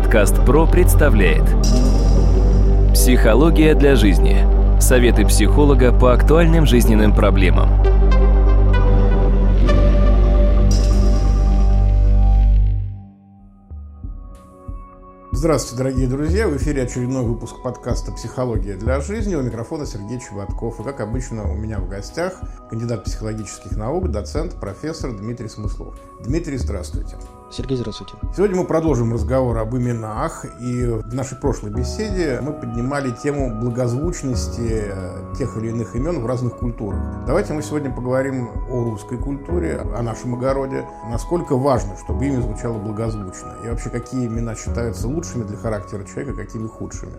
Подкаст ПРО представляет Психология для жизни. Советы психолога по актуальным жизненным проблемам. Здравствуйте, дорогие друзья! В эфире очередной выпуск подкаста «Психология для жизни». У микрофона Сергей Чеботков. И, как обычно, у меня в гостях кандидат психологических наук, доцент, профессор Дмитрий Смыслов. Дмитрий, здравствуйте. Сергей, здравствуйте. Сегодня мы продолжим разговор об именах. И в нашей прошлой беседе мы поднимали тему благозвучности э, тех или иных имен в разных культурах. Давайте мы сегодня поговорим о русской культуре, о нашем огороде. Насколько важно, чтобы имя звучало благозвучно. И вообще, какие имена считаются лучшими для характера человека, какими худшими.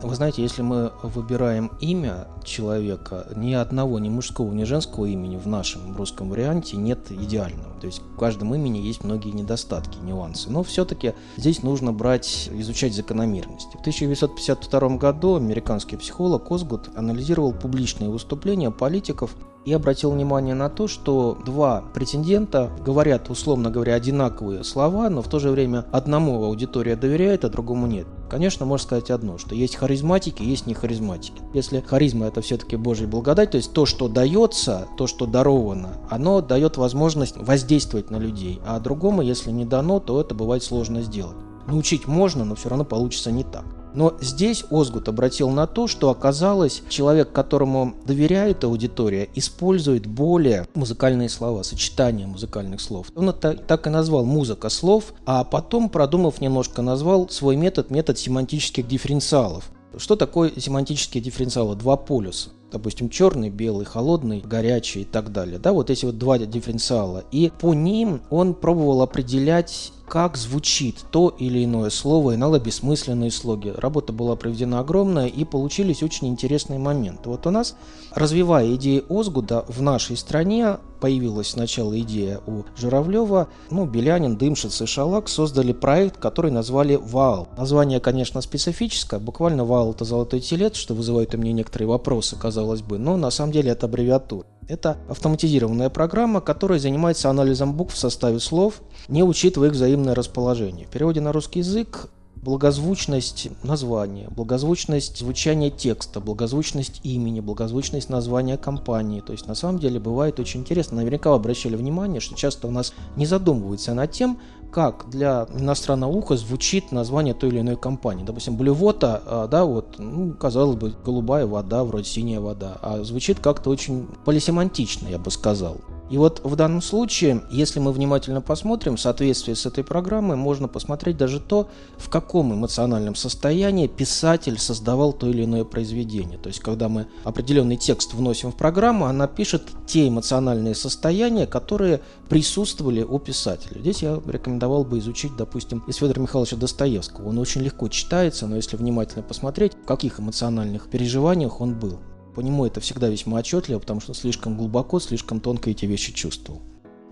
Вы знаете, если мы выбираем имя человека, ни одного, ни мужского, ни женского имени в нашем русском варианте нет идеального. То есть в каждом имени есть многие недостатки, нюансы. Но все-таки здесь нужно брать, изучать закономерности. В 1952 году американский психолог Осгуд анализировал публичные выступления политиков и обратил внимание на то, что два претендента говорят, условно говоря, одинаковые слова, но в то же время одному аудитория доверяет, а другому нет. Конечно, можно сказать одно, что есть харизматики, есть не харизматики. Если харизма это все-таки Божья благодать, то есть то, что дается, то, что даровано, оно дает возможность воздействовать на людей, а другому, если не дано, то это бывает сложно сделать. Научить можно, но все равно получится не так. Но здесь Озгут обратил на то, что оказалось, человек, которому доверяет аудитория, использует более музыкальные слова, сочетания музыкальных слов. Он это так и назвал «музыка слов», а потом, продумав немножко, назвал свой метод метод семантических дифференциалов. Что такое семантические дифференциалы? Два полюса допустим, черный, белый, холодный, горячий и так далее. Да, вот эти вот два дифференциала. И по ним он пробовал определять как звучит то или иное слово, иногда бессмысленные слоги. Работа была проведена огромная и получились очень интересные моменты. Вот у нас, развивая идеи Озгуда в нашей стране, появилась сначала идея у Журавлева, ну, Белянин, Дымшиц и Шалак создали проект, который назвали ВАЛ. Название, конечно, специфическое, буквально ВАЛ – это золотой телец, что вызывает у меня некоторые вопросы, казалось бы, но на самом деле это аббревиатура. Это автоматизированная программа, которая занимается анализом букв в составе слов, не учитывая их взаимное расположение. В переводе на русский язык благозвучность названия, благозвучность звучания текста, благозвучность имени, благозвучность названия компании. То есть на самом деле бывает очень интересно. Наверняка вы обращали внимание, что часто у нас не задумываются над тем, как для иностранного уха звучит название той или иной компании. Допустим, блювота, а, да, вот, ну, казалось бы, голубая вода, вроде синяя вода, а звучит как-то очень полисемантично, я бы сказал. И вот в данном случае, если мы внимательно посмотрим, в соответствии с этой программой, можно посмотреть даже то, в каком эмоциональном состоянии писатель создавал то или иное произведение. То есть, когда мы определенный текст вносим в программу, она пишет те эмоциональные состояния, которые присутствовали у писателя. Здесь я рекомендовал бы изучить, допустим, из Федора Михайловича Достоевского. Он очень легко читается, но если внимательно посмотреть, в каких эмоциональных переживаниях он был. По нему это всегда весьма отчетливо, потому что слишком глубоко, слишком тонко эти вещи чувствовал.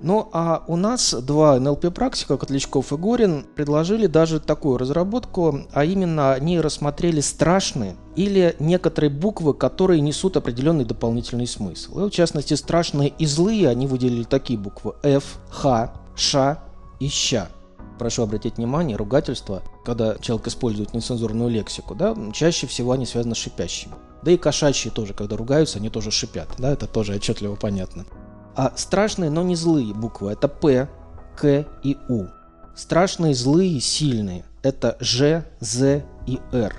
Ну а у нас два НЛП-практика, Котлячков и Горин, предложили даже такую разработку, а именно они рассмотрели страшные или некоторые буквы, которые несут определенный дополнительный смысл. И в частности, страшные и злые они выделили такие буквы F, Х, Ш и Щ. Прошу обратить внимание, ругательства, когда человек использует нецензурную лексику, да, чаще всего они связаны с шипящими. Да и кошачьи тоже, когда ругаются, они тоже шипят. Да, это тоже отчетливо понятно. А страшные, но не злые буквы – это П, К и У. Страшные, злые, сильные – это Ж, З и Р.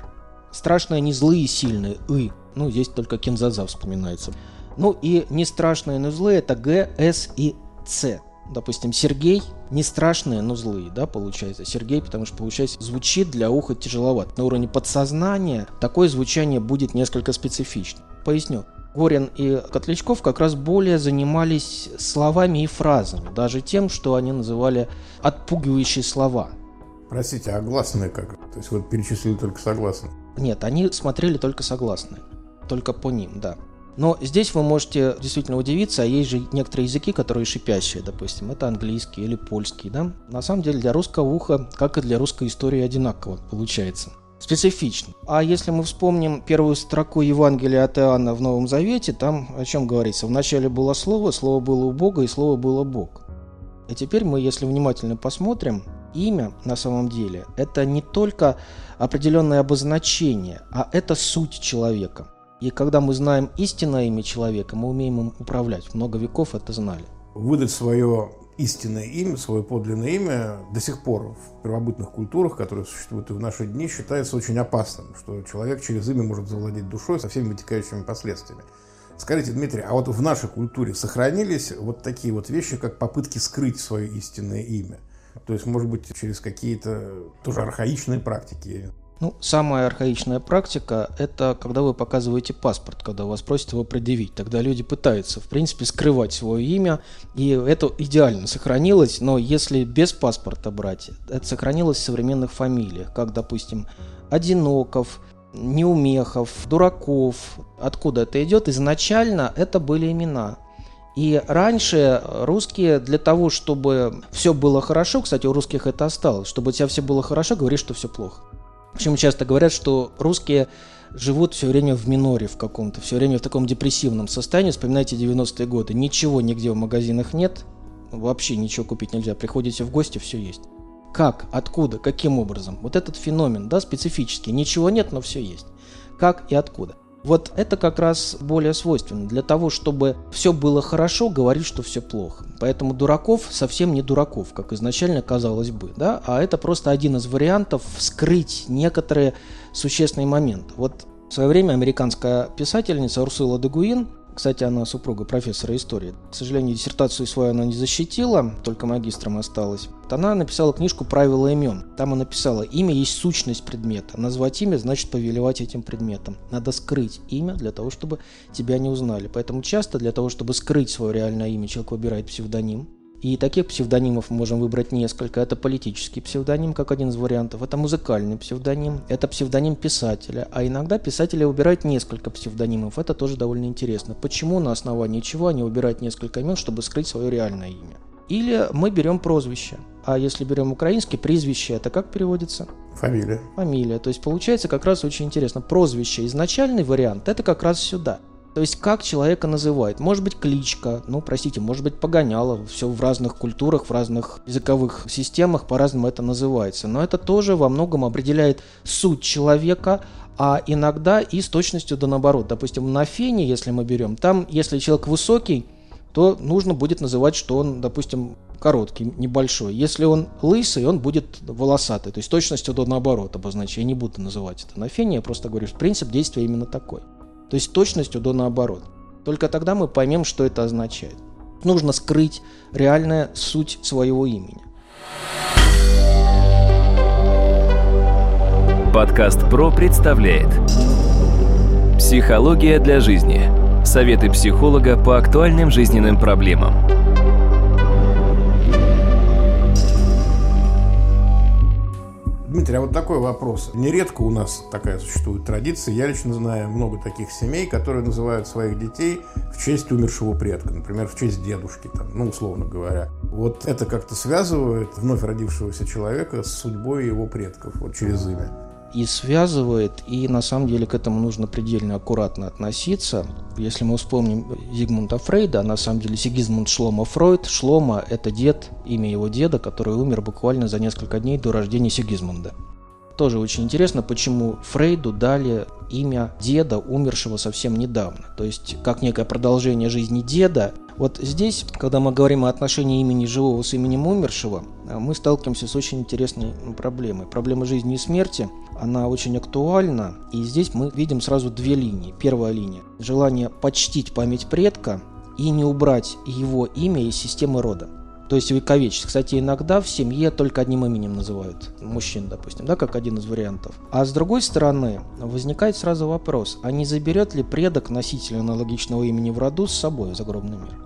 Страшные, не злые, сильные – И. Ну, здесь только Кинзаза вспоминается. Ну и не страшные, но злые – это Г, С и С допустим, Сергей не страшные, но злые, да, получается. Сергей, потому что, получается, звучит для уха тяжеловато. На уровне подсознания такое звучание будет несколько специфичным. Поясню. Горин и Котлячков как раз более занимались словами и фразами, даже тем, что они называли отпугивающие слова. Простите, а гласные как? То есть вот перечислили только согласные? Нет, они смотрели только согласные. Только по ним, да. Но здесь вы можете действительно удивиться, а есть же некоторые языки, которые шипящие, допустим, это английский или польский, да? На самом деле для русского уха, как и для русской истории, одинаково получается. Специфично. А если мы вспомним первую строку Евангелия от Иоанна в Новом Завете, там о чем говорится? Вначале было Слово, Слово было у Бога, и Слово было Бог. И теперь мы, если внимательно посмотрим, Имя на самом деле это не только определенное обозначение, а это суть человека. И когда мы знаем истинное имя человека, мы умеем им управлять. Много веков это знали. Выдать свое истинное имя, свое подлинное имя до сих пор в первобытных культурах, которые существуют и в наши дни, считается очень опасным, что человек через имя может завладеть душой со всеми вытекающими последствиями. Скажите, Дмитрий, а вот в нашей культуре сохранились вот такие вот вещи, как попытки скрыть свое истинное имя? То есть, может быть, через какие-то тоже архаичные практики? Ну, самая архаичная практика – это когда вы показываете паспорт, когда вас просят его предъявить. Тогда люди пытаются, в принципе, скрывать свое имя, и это идеально сохранилось, но если без паспорта брать, это сохранилось в современных фамилиях, как, допустим, Одиноков, Неумехов, Дураков. Откуда это идет? Изначально это были имена. И раньше русские для того, чтобы все было хорошо, кстати, у русских это осталось, чтобы у тебя все было хорошо, говоришь, что все плохо. Почему часто говорят, что русские живут все время в миноре в каком-то, все время в таком депрессивном состоянии. Вспоминайте 90-е годы. Ничего нигде в магазинах нет, вообще ничего купить нельзя. Приходите в гости, все есть. Как, откуда, каким образом? Вот этот феномен, да, специфический. Ничего нет, но все есть. Как и откуда? Вот это как раз более свойственно. Для того, чтобы все было хорошо, говорить, что все плохо. Поэтому дураков совсем не дураков, как изначально казалось бы. Да? А это просто один из вариантов скрыть некоторые существенные моменты. Вот в свое время американская писательница Урсула Дегуин кстати, она супруга профессора истории. К сожалению, диссертацию свою она не защитила, только магистром осталась. Она написала книжку «Правила имен». Там она написала «Имя есть сущность предмета. Назвать имя значит повелевать этим предметом. Надо скрыть имя для того, чтобы тебя не узнали. Поэтому часто для того, чтобы скрыть свое реальное имя, человек выбирает псевдоним. И таких псевдонимов мы можем выбрать несколько. Это политический псевдоним, как один из вариантов. Это музыкальный псевдоним. Это псевдоним писателя. А иногда писатели выбирают несколько псевдонимов. Это тоже довольно интересно. Почему на основании чего они выбирают несколько имен, чтобы скрыть свое реальное имя? Или мы берем прозвище. А если берем украинский, призвище, это как переводится? Фамилия. Фамилия. То есть получается как раз очень интересно. Прозвище, изначальный вариант, это как раз сюда. То есть как человека называют. Может быть кличка, ну простите, может быть погоняло. Все в разных культурах, в разных языковых системах по-разному это называется. Но это тоже во многом определяет суть человека, а иногда и с точностью да наоборот. Допустим, на фене, если мы берем, там, если человек высокий, то нужно будет называть, что он, допустим, короткий, небольшой. Если он лысый, он будет волосатый. То есть точностью до наоборот обозначить. Я не буду называть это на фене, я просто говорю, что принцип действия именно такой. То есть точностью до наоборот. Только тогда мы поймем, что это означает. Нужно скрыть реальная суть своего имени. Подкаст ПРО представляет Психология для жизни. Советы психолога по актуальным жизненным проблемам. Дмитрий, а вот такой вопрос. Нередко у нас такая существует традиция. Я лично знаю много таких семей, которые называют своих детей в честь умершего предка. Например, в честь дедушки, там, ну, условно говоря. Вот это как-то связывает вновь родившегося человека с судьбой его предков, вот через имя и связывает, и на самом деле к этому нужно предельно аккуратно относиться. Если мы вспомним Зигмунда Фрейда, на самом деле Сигизмунд Шлома Фройд, Шлома – это дед, имя его деда, который умер буквально за несколько дней до рождения Сигизмунда. Тоже очень интересно, почему Фрейду дали имя деда, умершего совсем недавно. То есть, как некое продолжение жизни деда. Вот здесь, когда мы говорим о отношении имени живого с именем умершего, мы сталкиваемся с очень интересной проблемой. Проблема жизни и смерти, она очень актуальна. И здесь мы видим сразу две линии. Первая линия – желание почтить память предка и не убрать его имя из системы рода то есть вековечить. Кстати, иногда в семье только одним именем называют мужчин, допустим, да, как один из вариантов. А с другой стороны, возникает сразу вопрос, а не заберет ли предок носителя аналогичного имени в роду с собой в загробный мир?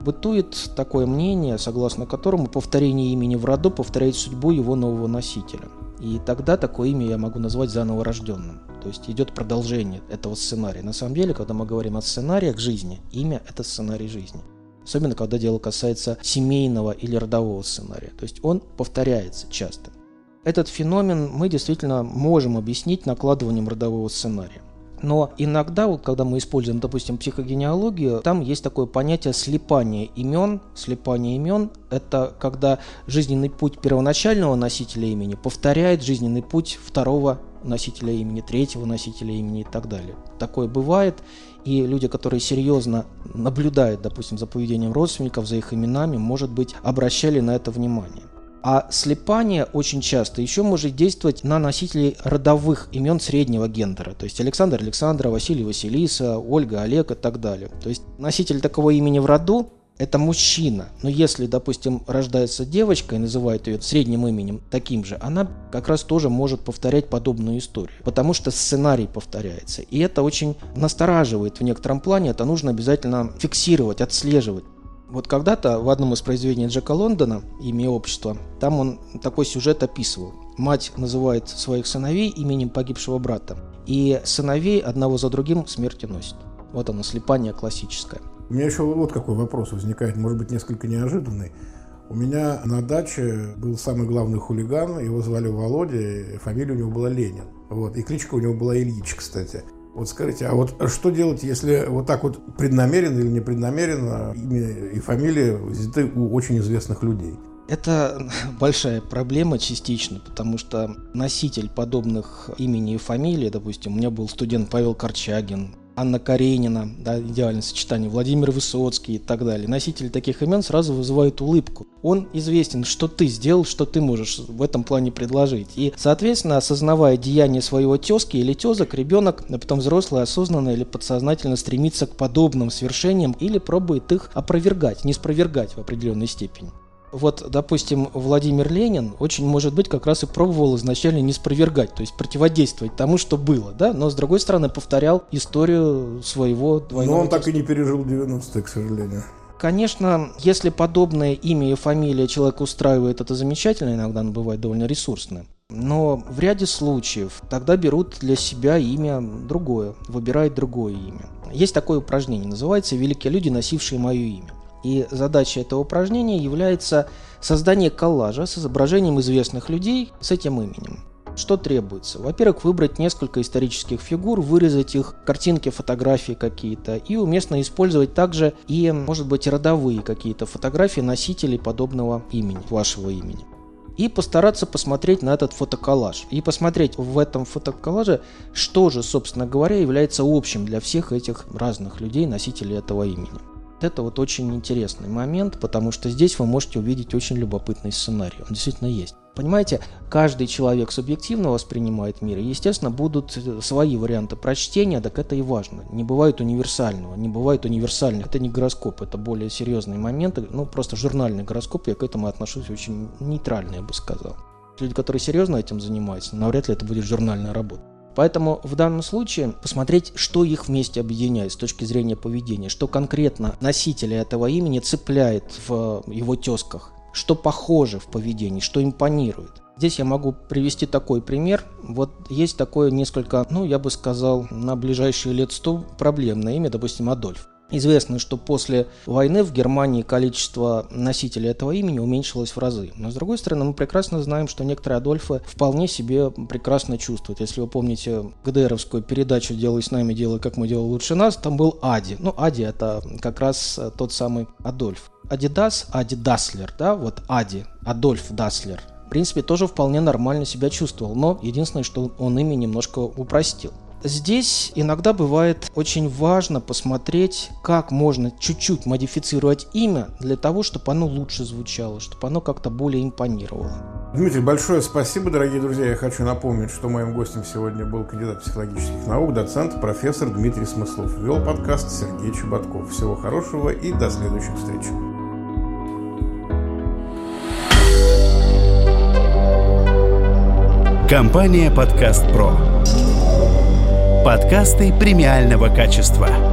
Бытует такое мнение, согласно которому повторение имени в роду повторяет судьбу его нового носителя. И тогда такое имя я могу назвать заново рожденным. То есть идет продолжение этого сценария. На самом деле, когда мы говорим о сценариях жизни, имя – это сценарий жизни особенно когда дело касается семейного или родового сценария. То есть он повторяется часто. Этот феномен мы действительно можем объяснить накладыванием родового сценария. Но иногда, вот когда мы используем, допустим, психогенеалогию, там есть такое понятие слепания имен. Слепание имен – это когда жизненный путь первоначального носителя имени повторяет жизненный путь второго носителя имени, третьего носителя имени и так далее. Такое бывает, и люди, которые серьезно наблюдают, допустим, за поведением родственников, за их именами, может быть, обращали на это внимание. А слепание очень часто еще может действовать на носителей родовых имен среднего гендера. То есть Александр Александра, Василий Василиса, Ольга Олег и так далее. То есть носитель такого имени в роду это мужчина. Но если, допустим, рождается девочка и называют ее средним именем таким же, она как раз тоже может повторять подобную историю. Потому что сценарий повторяется. И это очень настораживает в некотором плане. Это нужно обязательно фиксировать, отслеживать. Вот когда-то в одном из произведений Джека Лондона «Имя общества» там он такой сюжет описывал. Мать называет своих сыновей именем погибшего брата. И сыновей одного за другим смерти носит. Вот оно, слепание классическое. У меня еще вот какой вопрос возникает, может быть, несколько неожиданный. У меня на даче был самый главный хулиган, его звали Володя, фамилия у него была Ленин. Вот, и кличка у него была Ильич, кстати. Вот скажите, а вот что делать, если вот так вот преднамеренно или непреднамеренно имя и фамилия взяты у очень известных людей? Это большая проблема частично, потому что носитель подобных имени и фамилий, допустим, у меня был студент Павел Корчагин, Анна Каренина, да, идеальное сочетание, Владимир Высоцкий и так далее. Носители таких имен сразу вызывают улыбку. Он известен, что ты сделал, что ты можешь в этом плане предложить. И, соответственно, осознавая деяние своего тезки или тезок, ребенок, а потом взрослый, осознанно или подсознательно стремится к подобным свершениям или пробует их опровергать, не спровергать в определенной степени. Вот, допустим, Владимир Ленин очень, может быть, как раз и пробовал изначально не спровергать, то есть противодействовать тому, что было, да, но, с другой стороны, повторял историю своего двойного... Но он так и не пережил 90-е, к сожалению. Конечно, если подобное имя и фамилия человека устраивает, это замечательно, иногда оно бывает довольно ресурсное. Но в ряде случаев тогда берут для себя имя другое, выбирают другое имя. Есть такое упражнение, называется «Великие люди, носившие мое имя». И задача этого упражнения является создание коллажа с изображением известных людей с этим именем. Что требуется? Во-первых, выбрать несколько исторических фигур, вырезать их, картинки, фотографии какие-то, и уместно использовать также и, может быть, родовые какие-то фотографии носителей подобного имени, вашего имени. И постараться посмотреть на этот фотоколлаж. И посмотреть в этом фотоколлаже, что же, собственно говоря, является общим для всех этих разных людей, носителей этого имени. Это вот очень интересный момент, потому что здесь вы можете увидеть очень любопытный сценарий. Он действительно есть. Понимаете, каждый человек субъективно воспринимает мир, и, естественно, будут э, свои варианты прочтения, так это и важно. Не бывает универсального, не бывает универсальных. Это не гороскоп, это более серьезные моменты. Ну, просто журнальный гороскоп, я к этому отношусь очень нейтрально, я бы сказал. Люди, которые серьезно этим занимаются, навряд ли это будет журнальная работа. Поэтому в данном случае посмотреть, что их вместе объединяет с точки зрения поведения, что конкретно носителя этого имени цепляет в его тезках, что похоже в поведении, что импонирует. Здесь я могу привести такой пример. Вот есть такое несколько, ну, я бы сказал, на ближайшие лет сто проблемное имя, допустим, Адольф. Известно, что после войны в Германии количество носителей этого имени уменьшилось в разы. Но с другой стороны, мы прекрасно знаем, что некоторые Адольфы вполне себе прекрасно чувствуют. Если вы помните ГДРовскую передачу «Делай с нами, делай как мы делали лучше нас», там был Ади. Ну, Ади это как раз тот самый Адольф. Адидас, Ади Дасслер, да, вот Ади, Адольф Дасслер. В принципе, тоже вполне нормально себя чувствовал, но единственное, что он имя немножко упростил. Здесь иногда бывает очень важно посмотреть, как можно чуть-чуть модифицировать имя для того, чтобы оно лучше звучало, чтобы оно как-то более импонировало. Дмитрий, большое спасибо, дорогие друзья. Я хочу напомнить, что моим гостем сегодня был кандидат психологических наук, доцент, профессор Дмитрий Смыслов. Вел подкаст Сергей Чеботков. Всего хорошего и до следующих встреч. Компания «Подкаст Про». Подкасты премиального качества.